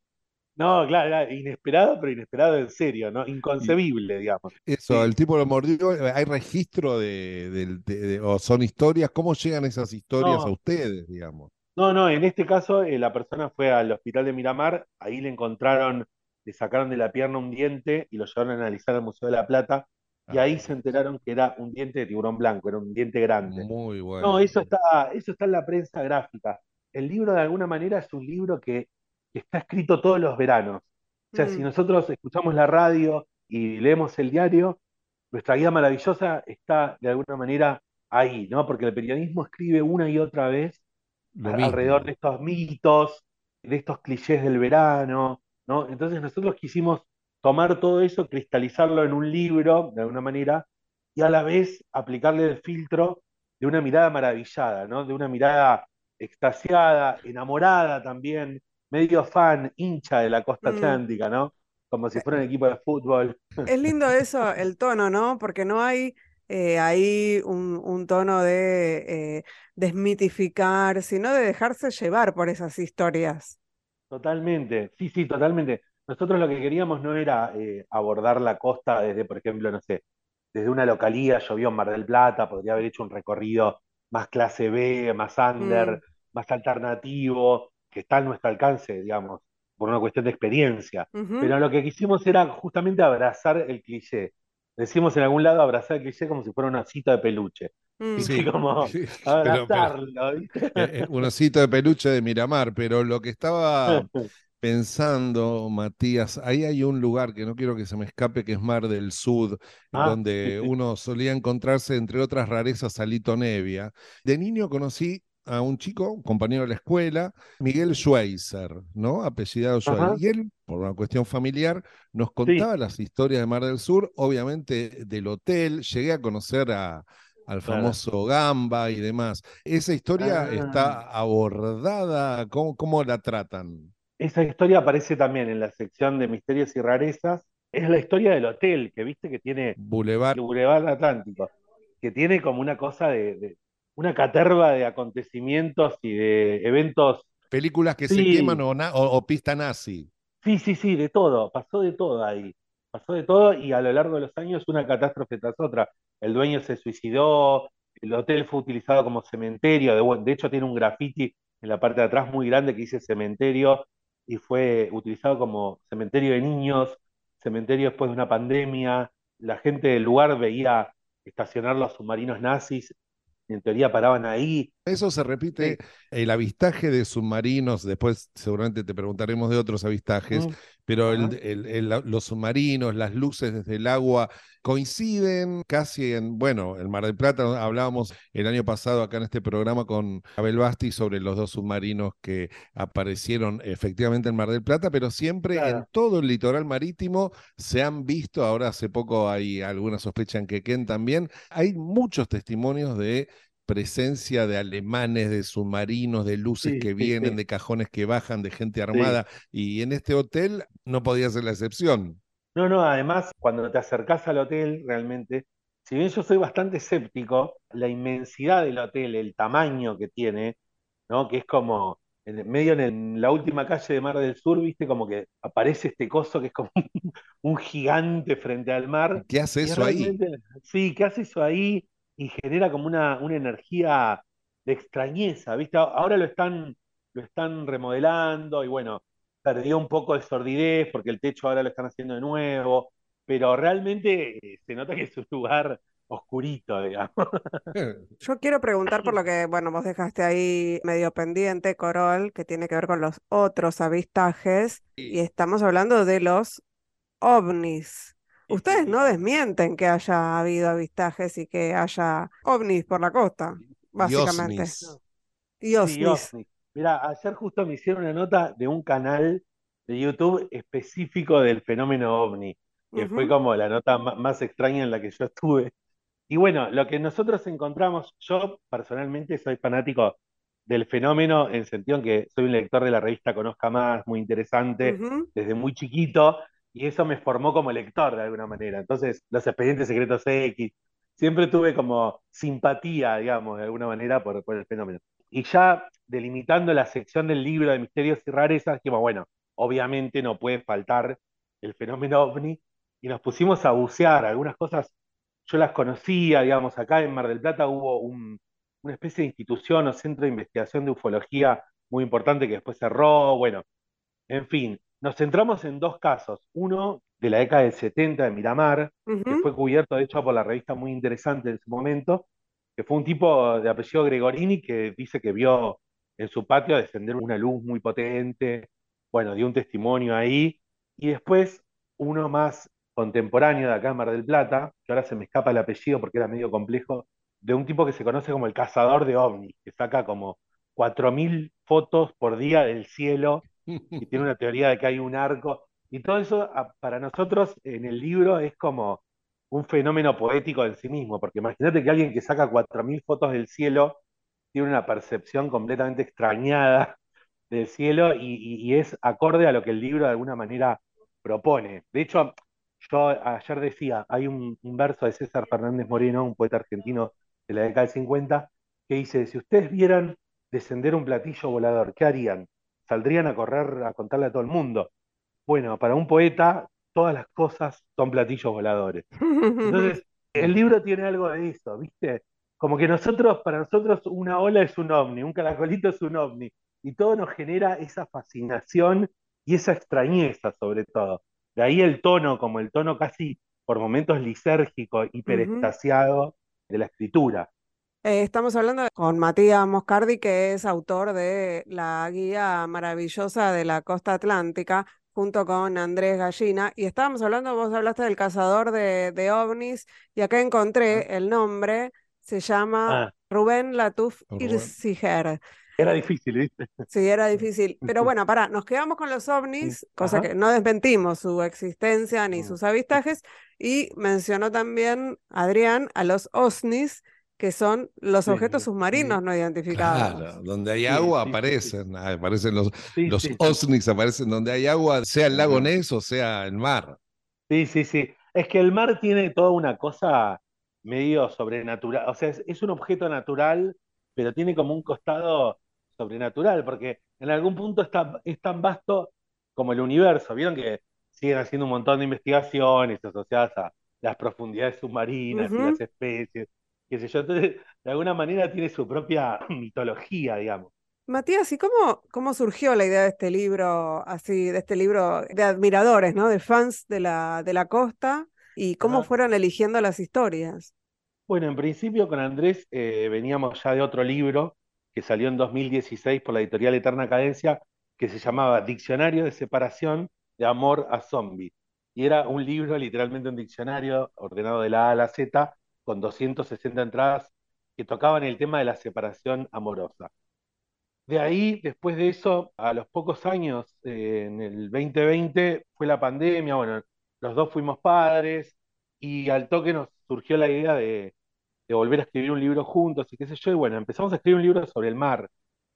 No, claro, era inesperado, pero inesperado en serio, ¿no? Inconcebible, digamos. Eso, el tipo lo mordió, ¿hay registro de, del- de- de- o son historias? ¿Cómo llegan esas historias a ustedes, digamos? no, no, en este caso eh, la persona fue al hospital de Miramar, ahí le encontraron, le sacaron de la pierna un diente y lo llevaron a analizar al Museo de la Plata y Ah, ahí se enteraron que era un diente de tiburón blanco, era un diente grande. muy No, bueno. eso está, eso está en la prensa gráfica. El libro de alguna manera es un libro que, que está escrito todos los veranos. O sea, si Mm, nosotros escuchamos la radio y leemos el diario, nuestra guía maravillosa está de alguna manera ahí, ¿no? Porque el periodismo escribe una y otra vez Lo alrededor mismo. de estos mitos, de estos clichés del verano, ¿no? Entonces nosotros quisimos tomar todo eso, cristalizarlo en un libro, de alguna manera, y a la vez aplicarle el filtro de una mirada maravillada, ¿no? De una mirada extasiada, enamorada también, medio fan, hincha de la costa mm. atlántica, ¿no? Como si fuera un equipo de fútbol. Es lindo eso, el tono, ¿no? Porque no hay eh, ahí un, un tono de eh, desmitificar, sino de dejarse llevar por esas historias. Totalmente, sí, sí, totalmente. Nosotros lo que queríamos no era eh, abordar la costa desde, por ejemplo, no sé, desde una localía, yo vivo en Mar del Plata, podría haber hecho un recorrido más clase B, más under, Mm, más alternativo, que está a nuestro alcance, digamos. por una cuestión de experiencia. Pero lo que quisimos era justamente abrazar el cliché. Decimos en algún lado abrazar el cliché como si fuera un osito de peluche. Mm. Sí. Como Pero- pero- abrazarlo, ¿viste? Eh, eh, un osito de peluche de Miramar, pero lo que estaba pensando, Matías, ahí hay un lugar que no quiero que se me escape, que es Mar del Sud, Ah, donde sí, sí. uno solía encontrarse, entre otras rarezas, a Lito Nevia. De niño conocí a un chico, un compañero de la escuela, Miguel Schweizer, ¿no? Apellidado Schweizer. Y él, por una cuestión familiar, nos contaba las historias de Mar del Sur, obviamente del hotel, llegué a conocer a, al Claro. famoso Gamba y demás. ¿Esa historia Ah. está abordada? ¿Cómo, cómo la tratan? Esa historia aparece también en la sección de misterios y rarezas. Es la historia del hotel, que viste que tiene Boulevard. el Boulevard Atlántico, que tiene como una cosa de, de- una caterva de acontecimientos y de eventos. Películas que se queman o, na- o- o pista nazi. Sí, sí, sí, de todo. Pasó de todo ahí. Pasó de todo y a lo largo de los años una catástrofe tras otra. El dueño se suicidó, el hotel fue utilizado como cementerio. De, de hecho, tiene un graffiti en la parte de atrás muy grande que dice cementerio y fue utilizado como cementerio de niños, cementerio después de una pandemia. La gente del lugar veía estacionar los submarinos nazis, en teoría paraban ahí. Eso se repite, el avistaje de submarinos, después seguramente te preguntaremos de otros avistajes, Mm. pero el- Ajá. el- el- la- los submarinos, las luces desde el agua coinciden casi en, bueno, el Mar del Plata, hablábamos el año pasado acá en este programa con Abel Basti sobre los dos submarinos que aparecieron efectivamente en Mar del Plata, pero siempre en todo el litoral marítimo se han visto, ahora hace poco hay alguna sospecha en Quequén también, hay muchos testimonios de presencia de alemanes, de submarinos, de luces Sí, que vienen, sí. de cajones que bajan, de gente armada, y en este hotel no podía ser la excepción. No, no, además, cuando te acercás al hotel, realmente, si bien yo soy bastante escéptico, la inmensidad del hotel, el tamaño que tiene, ¿no? Que es como, en medio en, el- en la última calle de Mar del Sur, ¿viste? Como que aparece este coso que es como un gigante frente al mar. ¿Qué hace eso ahí? sí, ¿qué hace eso ahí? Y genera como una, una energía de extrañeza, ¿viste? Ahora lo están, lo están remodelando y bueno, perdió un poco de sordidez porque el techo ahora lo están haciendo de nuevo, pero realmente eh, se nota que es un lugar oscurito, digamos. Yo quiero preguntar por lo que, bueno, vos dejaste ahí medio pendiente, Corol, que tiene que ver con los otros avistajes, y estamos hablando de los ovnis. Ustedes no desmienten que haya habido avistajes y que haya ovnis por la costa, básicamente. Diosnis. Y Sí, ovnis. ovnis. Mirá, ayer justo me hicieron una nota de un canal de YouTube específico del fenómeno ovni, que fue como la nota más extraña en la que yo estuve. Y bueno, lo que nosotros encontramos, yo personalmente soy fanático del fenómeno en sentido en que soy un lector de la revista Conozca Más, muy interesante, desde muy chiquito, y eso me formó como lector de alguna manera. Entonces, los expedientes secretos X, siempre tuve como simpatía, digamos, de alguna manera por, por el fenómeno. Y ya delimitando la sección del libro de misterios y rarezas, dijimos, bueno, obviamente no puede faltar el fenómeno ovni, y nos pusimos a bucear, algunas cosas yo las conocía, digamos, acá en Mar del Plata hubo un- una especie de institución o centro de investigación de ufología muy importante que después cerró, bueno, en fin, nos centramos en dos casos, uno de la década del 70 de Miramar, que fue cubierto de hecho por la revista muy interesante en su momento, que fue un tipo de apellido Gregorini que dice que vio en su patio descender una luz muy potente, bueno, dio un testimonio ahí, y después uno más contemporáneo de acá en Mar del Plata, que ahora se me escapa el apellido porque era medio complejo, de un tipo que se conoce como el cazador de ovnis, que saca como 4.000 fotos por día del cielo y tiene una teoría de que hay un arco. Y todo eso para nosotros en el libro es como un fenómeno poético en sí mismo, porque imagínate que alguien que saca 4.000 fotos del cielo tiene una percepción completamente extrañada del cielo y es acorde a lo que el libro de alguna manera propone. De hecho, yo ayer decía, hay un, un verso de César Fernández Moreno, un poeta argentino de la década del 50, que dice, si ustedes vieran descender un platillo volador, ¿qué harían? Saldrían a correr a contarle a todo el mundo. Bueno, para un poeta, todas las cosas son platillos voladores. Entonces, el libro tiene algo de eso, ¿viste? Como que nosotros, para nosotros, una ola es un ovni, un caracolito es un ovni, y todo nos genera esa fascinación y esa extrañeza sobre todo. De ahí el tono, como el tono casi por momentos lisérgico, hiperestasiado de la escritura. Eh, estamos hablando con Matías Moscardi, que es autor de la guía maravillosa de la costa atlántica, junto con Andrés Gallina. Y estábamos hablando, vos hablaste del cazador de, de ovnis, y acá encontré el nombre, se llama Ah, Rubén Latuf. Irsiger. era difícil, ¿viste? Sí, era difícil. Pero bueno, pará, nos quedamos con los ovnis, cosa Ajá. que no desmentimos su existencia ni sus avistajes, y mencionó también Adrián a los OSNIs, que son los Sí, objetos sí. submarinos no identificados. Claro, donde hay Sí, agua sí, sí, aparecen, aparecen los, Sí, los sí, sí. OSNIs aparecen donde hay agua, sea el lago. Ness o sea el mar. Sí, sí, sí. Es que el mar tiene toda una cosa medio sobrenatural. O sea, es, es un objeto natural, pero tiene como un costado sobrenatural, porque en algún punto es tan, es tan vasto como el universo. Vieron que siguen haciendo un montón de investigaciones asociadas a las profundidades submarinas y las especies, qué sé yo. Entonces, de alguna manera tiene su propia mitología, digamos. Matías, ¿y cómo, cómo surgió la idea de este libro, así, de este libro de admiradores, ¿no? De fans de la, de la costa, y cómo fueron eligiendo las historias? Bueno, en principio con Andrés eh, veníamos ya de otro libro que salió en 2016 por la editorial Eterna Cadencia, que se llamaba Diccionario de Separación de Amor a Zombie. Y era un libro, literalmente un diccionario, ordenado de la A a la Z, con 260 entradas que tocaban el tema de la separación amorosa. De ahí, después de eso, a los pocos años, eh, en el 2020, fue la pandemia, bueno, los dos fuimos padres y al toque nos surgió la idea de, volver a escribir un libro juntos y qué sé yo, y bueno, empezamos a escribir un libro sobre el mar,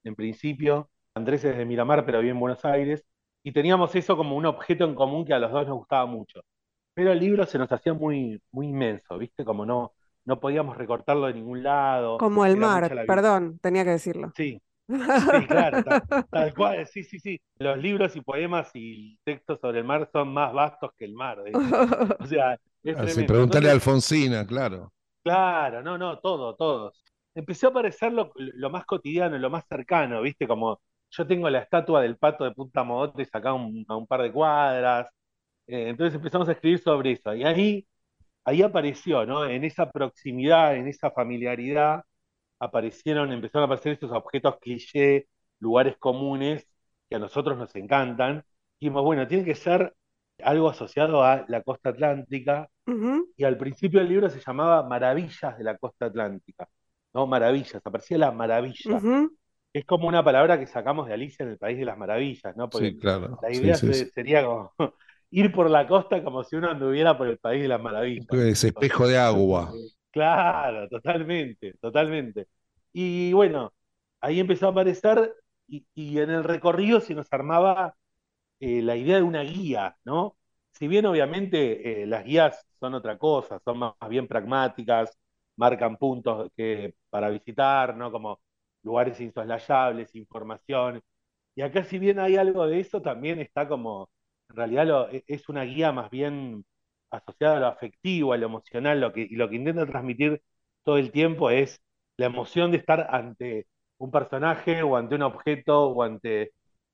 en principio, Andrés es de Miramar, pero vive en Buenos Aires, y teníamos eso como un objeto en común que a los dos nos gustaba mucho. Pero el libro se nos hacía muy, muy inmenso, ¿viste? Como no, no podíamos recortarlo de ningún lado, Como el mar, perdón, tenía que decirlo. Sí, Sí, claro, tal, tal cual, sí, sí, sí. Los libros y poemas y textos sobre el mar son más vastos que el mar. O sea, es Así, tremendo. preguntarle a Alfonsina, claro. claro, no, no, todo, todos. Empezó a aparecer lo, lo más cotidiano, lo más cercano, ¿viste? Como yo tengo la estatua del pato de Punta Mogotes acá a un, a un par de cuadras. Eh, entonces empezamos a escribir sobre eso. Y ahí, ahí apareció, ¿no? En esa proximidad, en esa familiaridad aparecieron, empezaron a aparecer esos objetos cliché, lugares comunes que a nosotros nos encantan. Y dijimos, bueno, tiene que ser algo asociado a la costa atlántica. Y al principio el libro se llamaba Maravillas de la costa atlántica. ¿No? Maravillas, aparecía la maravilla. Es como una palabra que sacamos de Alicia en el País de las Maravillas, ¿no? Porque Sí, claro. la idea sí, se- sí. sería como ir por la costa como si uno anduviera por el País de las Maravillas. Ese espejo de agua. Claro, totalmente, totalmente. Y bueno, ahí empezó a aparecer y, y en el recorrido se nos armaba eh, la idea de una guía, ¿no? Si bien obviamente eh, las guías son otra cosa, son más, más bien pragmáticas, marcan puntos que, para visitar, ¿no? Como lugares insoslayables, información. Y acá si bien hay algo de eso, también está como, en realidad lo- e- es una guía más bien asociada a lo afectivo, a lo emocional, lo que, y lo que intenta transmitir todo el tiempo es la emoción de estar ante un personaje o ante un objeto o ante,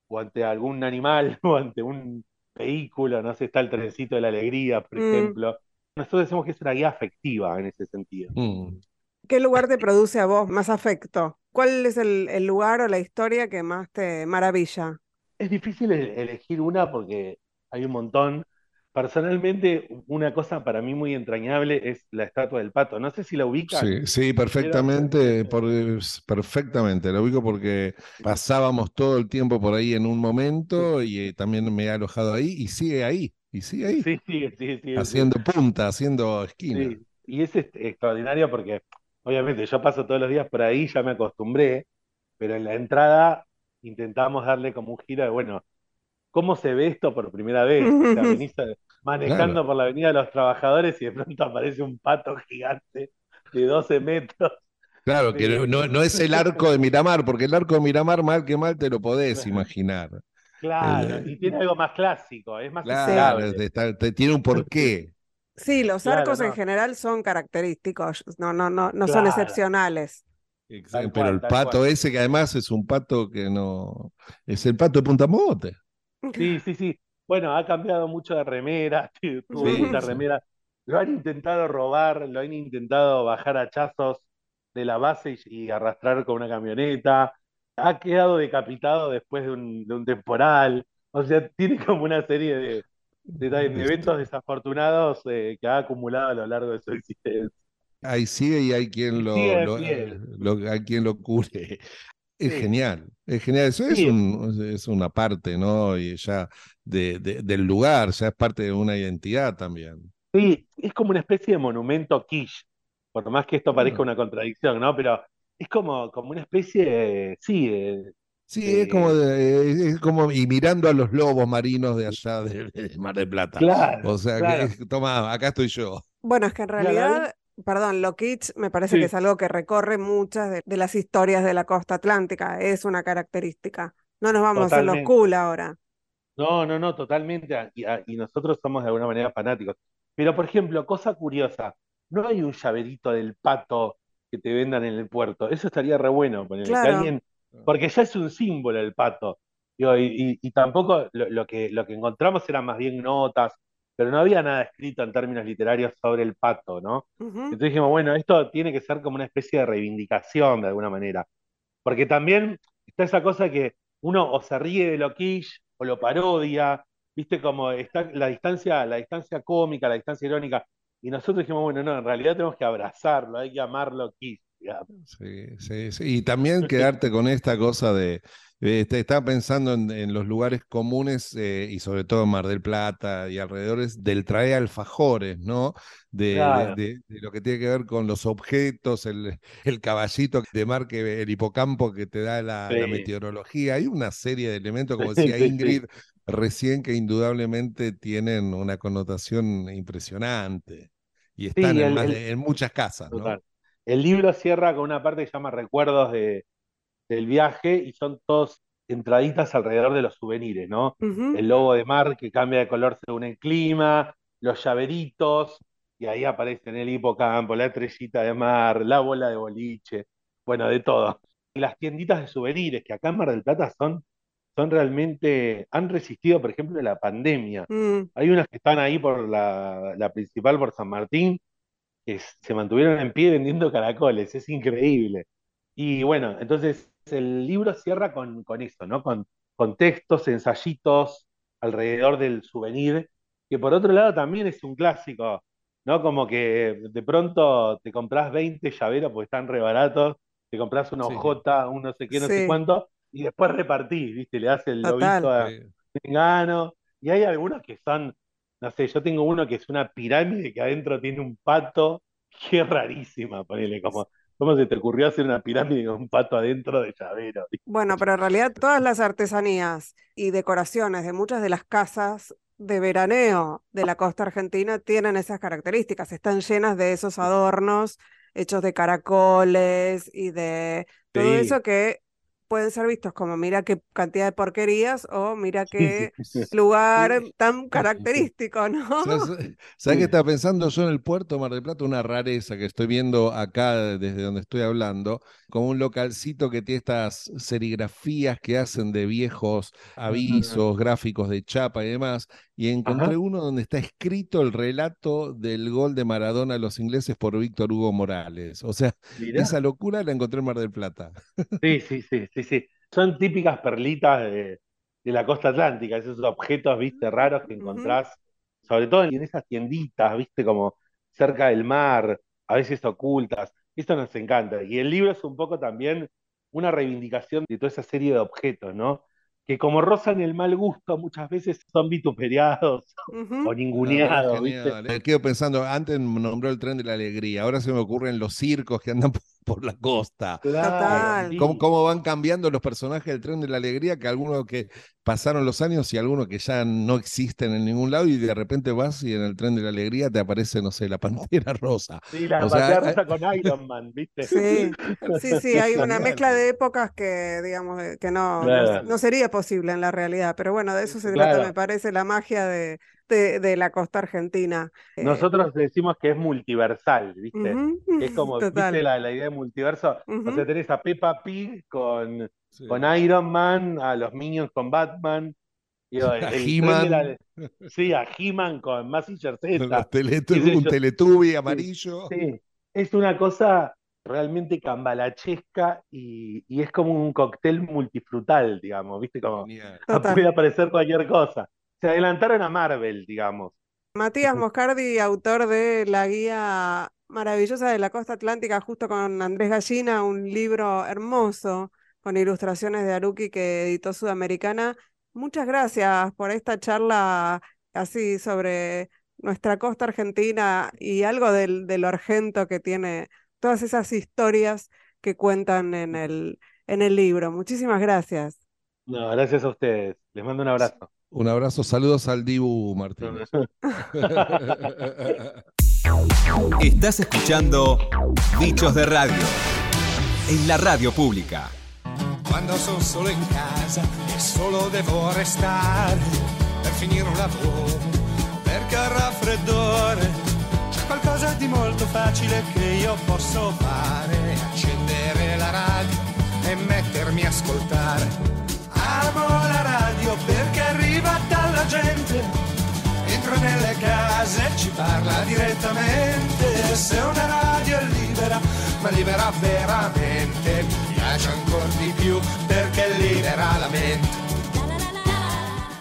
o ante algún animal o ante un vehículo, no sé, está el trencito de la alegría, por Mm. ejemplo. Nosotros decimos que es una guía afectiva en ese sentido. Mm. ¿Qué lugar te produce a vos más afecto? ¿Cuál es el, el lugar o la historia que más te maravilla? Es difícil elegir una porque hay un montón. Personalmente, una cosa para mí muy entrañable es la estatua del pato. No sé si la ubican. Sí, sí, perfectamente, por- perfectamente. Lo ubico porque pasábamos todo el tiempo por ahí en un momento y eh, también me he alojado ahí y sigue ahí, y sigue ahí, Sí, sí, sí, sí, haciendo punta, haciendo esquina. sí. Y es este, extraordinario porque, obviamente, yo paso todos los días por ahí, ya me acostumbré, pero en la entrada intentamos darle como un giro de, bueno, ¿cómo se ve esto por primera vez? O sea, venís a- manejando Claro. por la Avenida de los Trabajadores y de pronto aparece un pato gigante de 12 metros. Claro, que no, no- es el arco de Miramar, porque el arco de Miramar, mal que mal, te lo podés imaginar. Claro, El- y tiene algo más clásico, es más Claro, esperable. está- te- tiene un porqué. Sí, los Claro, arcos en general son característicos, no, no, no, no son excepcionales. Exacto, Pero cual, el pato cual. ese, que además es un pato que no. Es el pato de Punta Mogote. Sí, sí, sí. Bueno, ha cambiado mucho de remera, tuvo Sí, sí. remeras. Lo han intentado robar, lo han intentado bajar a hachazos de la base y, y arrastrar con una camioneta. Ha quedado decapitado después de un, de un temporal. O sea, tiene como una serie de, de- de Esto- eventos desafortunados eh, que ha acumulado a lo largo de su existencia. Ahí sigue y hay quien lo, lo- hay quien lo cure. Es Sí. genial, es genial. Eso es, Sí. un, es una parte, ¿no? Y ya de, de- del lugar, ya es parte de una identidad también. Sí, es como una especie de monumento quiche, por más que esto parezca una contradicción, ¿no? Pero es como, como una especie de, sí, de, Sí, es como, de- es como, y mirando a los lobos marinos de allá de, de Mar del Plata. claro, O sea, claro. que, toma, acá estoy yo. Bueno, es que en realidad, perdón, lo kitsch me parece Sí. que es algo que recorre muchas de, de las historias de la costa atlántica, es una característica. No nos vamos a los cool ahora. No, no, no, totalmente. Y, nosotros somos de alguna manera fanáticos. Pero, por ejemplo, cosa curiosa, no hay un llaverito del pato que te vendan en el puerto. Eso estaría re bueno, ponerle, que Claro. alguien, porque ya es un símbolo el pato. Digo, y, y- y tampoco lo, lo que, lo que encontramos eran más bien notas, pero no había nada escrito en términos literarios sobre el pato, ¿no? Ujú. Entonces dijimos, bueno, esto tiene que ser como una especie de reivindicación de alguna manera. Porque también está esa cosa que uno o se ríe de lo quiche o lo parodia, viste como está la distancia, la distancia cómica, la distancia irónica. Y nosotros dijimos, bueno, no, en realidad tenemos que abrazarlo, hay que amarlo quiche, Sí, sí, sí. Y también quedarte con esta cosa de, eh, te- estaba pensando en, en los lugares comunes eh, y sobre todo en Mar del Plata y alrededores del traer alfajores, ¿no? De, de- Claro. de- de lo que tiene que ver con los objetos, el, el caballito de mar que el hipocampo que te da la, meteorología. Hay una serie de elementos, como decía. Ingrid recién, que indudablemente tienen una connotación impresionante y están en, el- más el- de- en muchas casas, ¿no? Total. El libro cierra con una parte que se llama Recuerdos de, del viaje y son todos entraditas alrededor de los souvenirs, ¿no? El lobo de mar que cambia de color según el clima, los llaveritos, y ahí aparecen el hipocampo, la estrellita de mar, la bola de boliche, bueno, de todo. Y las tienditas de souvenirs, que acá en Mar del Plata son, son realmente, han resistido, por ejemplo, la pandemia. Mm, Hay unas que están ahí por la, la principal, por San Martín, se mantuvieron en pie vendiendo caracoles, es increíble. Y bueno, entonces el libro cierra con, con eso, ¿no? Con, con textos, ensayitos alrededor del souvenir, que por otro lado también es un clásico, ¿no? Como que de pronto te compras 20 llaveros porque están re baratos, te compras una Sí. hojota, un no sé qué, no sé Sí. cuánto, y después repartís, ¿viste? Le das el Total. lobito a Sí. Mengano, y hay algunos que son, no sé, yo tengo uno que es una pirámide que adentro tiene un pato, es rarísima, ponele, como, ¿cómo se te ocurrió hacer una pirámide con un pato adentro de llavero? Bueno, pero en realidad todas las artesanías y decoraciones de muchas de las casas de veraneo de la costa argentina tienen esas características, están llenas de esos adornos hechos de caracoles y de todo Sí. eso que pueden ser vistos como mira qué cantidad de porquerías o mira qué lugar tan característico, ¿no? ¿Sabes, sabes qué estaba pensando yo en el puerto de Mar del Plata? Una rareza que estoy viendo acá desde donde estoy hablando, como un localcito que tiene estas serigrafías que hacen de viejos avisos, gráficos de chapa y demás, y encontré Ajá. uno donde está escrito el relato del gol de Maradona a los ingleses por Víctor Hugo Morales. O sea, Mirá. esa locura la encontré en Mar del Plata. Sí, sí, sí, sí, sí. Son típicas perlitas de, de la costa atlántica, esos objetos, viste, raros que encontrás, sobre todo en esas tienditas, viste, como cerca del mar, a veces ocultas. Esto nos encanta. Y el libro es un poco también una reivindicación de toda esa serie de objetos, ¿no? Que como rozan el mal gusto, muchas veces son vituperiados Ujú. o No, ninguneados. Me quedo pensando, antes me nombró el tren de la alegría, ahora se me ocurren los circos que andan por, por la costa. Claro. ¿Cómo, cómo van cambiando los personajes del tren de la alegría? Que algunos que pasaron los años y algunos que ya no existen en ningún lado y de repente vas y en el tren de la alegría te aparece, no sé, la pantera rosa. Sí, la O sea, patea hay- rusa con Iron Man, ¿viste? Sí, sí, sí, hay una mezcla de épocas que, digamos, que no, no, sería posible en la realidad, pero bueno, de eso se trata, Claro. me parece, la magia de, de, de la costa argentina. Eh, Nosotros decimos que es multiversal, ¿viste? es como, total. ¿viste la, la idea de multiverso? O Ujú. sea, tenés a Peppa Pig con, Sí. con Iron Man, a los Minions con Batman, Digo, A He-Man. la- sí, a He-Man con Mazinger Z. Los Teletu- qué sé un yo. Teletubby amarillo. Sí, es una cosa realmente cambalachesca y, y es como un cóctel multifrutal, digamos, ¿viste? Como Genial. Puede aparecer cualquier cosa. Se adelantaron a Marvel, digamos. Matías Moscardi, autor de la guía maravillosa de la costa atlántica, justo con Andrés Gallina, un libro hermoso con ilustraciones de Haruki que editó Sudamericana. Muchas gracias por esta charla así sobre nuestra costa argentina y algo del, de lo argento que tiene todas esas historias que cuentan en el, en el libro. Muchísimas gracias. No, gracias a ustedes. Les mando un abrazo. Un abrazo, saludos al Dibu Martínez. Estás escuchando Bichos de Radio en la radio pública. Quando sono solo in casa e solo devo restare per finire un lavoro, perché al raffreddore c'è qualcosa di molto facile che io posso fare, accendere la radio e mettermi a ascoltare. Amo la radio perché arriva gente, entra nelle case, ci parla direttamente, se una radio è libera, ma libera veramente, mi piace ancora di più perché libera la mente.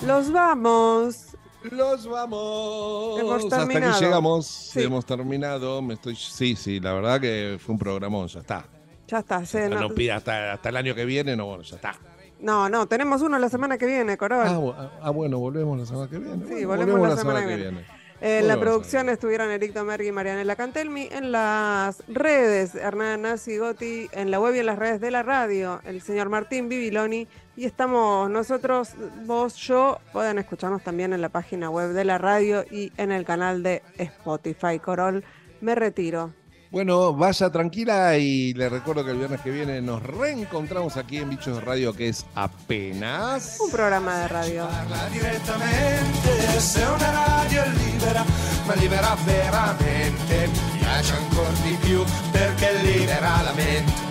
Los vamos. Los vamos. Hemos Hasta aquí terminado. llegamos. Sí. Hemos terminado. Me estoy, sí, sí, la verdad que fue un programón, ya está. Ya está. se- No, no, pida hasta, hasta el año que viene, no, bueno, ya está. No, no, tenemos uno la semana que viene, Corol. Ah, bu- ah, bueno, volvemos la semana que viene. Sí, Bueno, volvemos la semana que viene. En Volvemos la la producción estuvieron Eric Domergui y Marianela Cantelmi. En las redes, Hernán Nasi Gotti. En la web y en las redes de la radio, el señor Martín Bibiloni. Y estamos nosotros, vos, yo. Pueden escucharnos también en la página web de la radio y en el canal de Spotify. Corol, me retiro. Bueno, vaya tranquila y le recuerdo que el viernes que viene nos reencontramos aquí en Bichos de Radio, que es apenas. Un programa de radio. Parla direttamente, se una radio è libera, ma libera veramente, mi piace ancora di più perché libera la mente.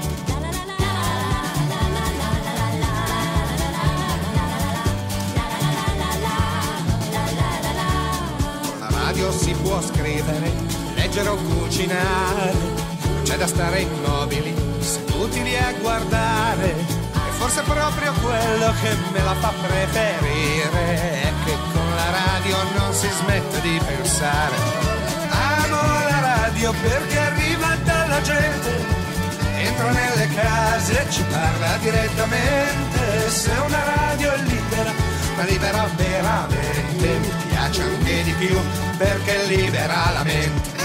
Con la radio si può scrivere, leggere o cucinare, c'è da stare immobili, seduti lì a guardare. E forse proprio quello che me la fa preferire, è che con la radio non si smette di pensare. Amo la radio perché arriva dalla gente, entra nelle case, ci parla direttamente, se una radio è libera, ma libera veramente, mi piace anche di più perché libera la mente.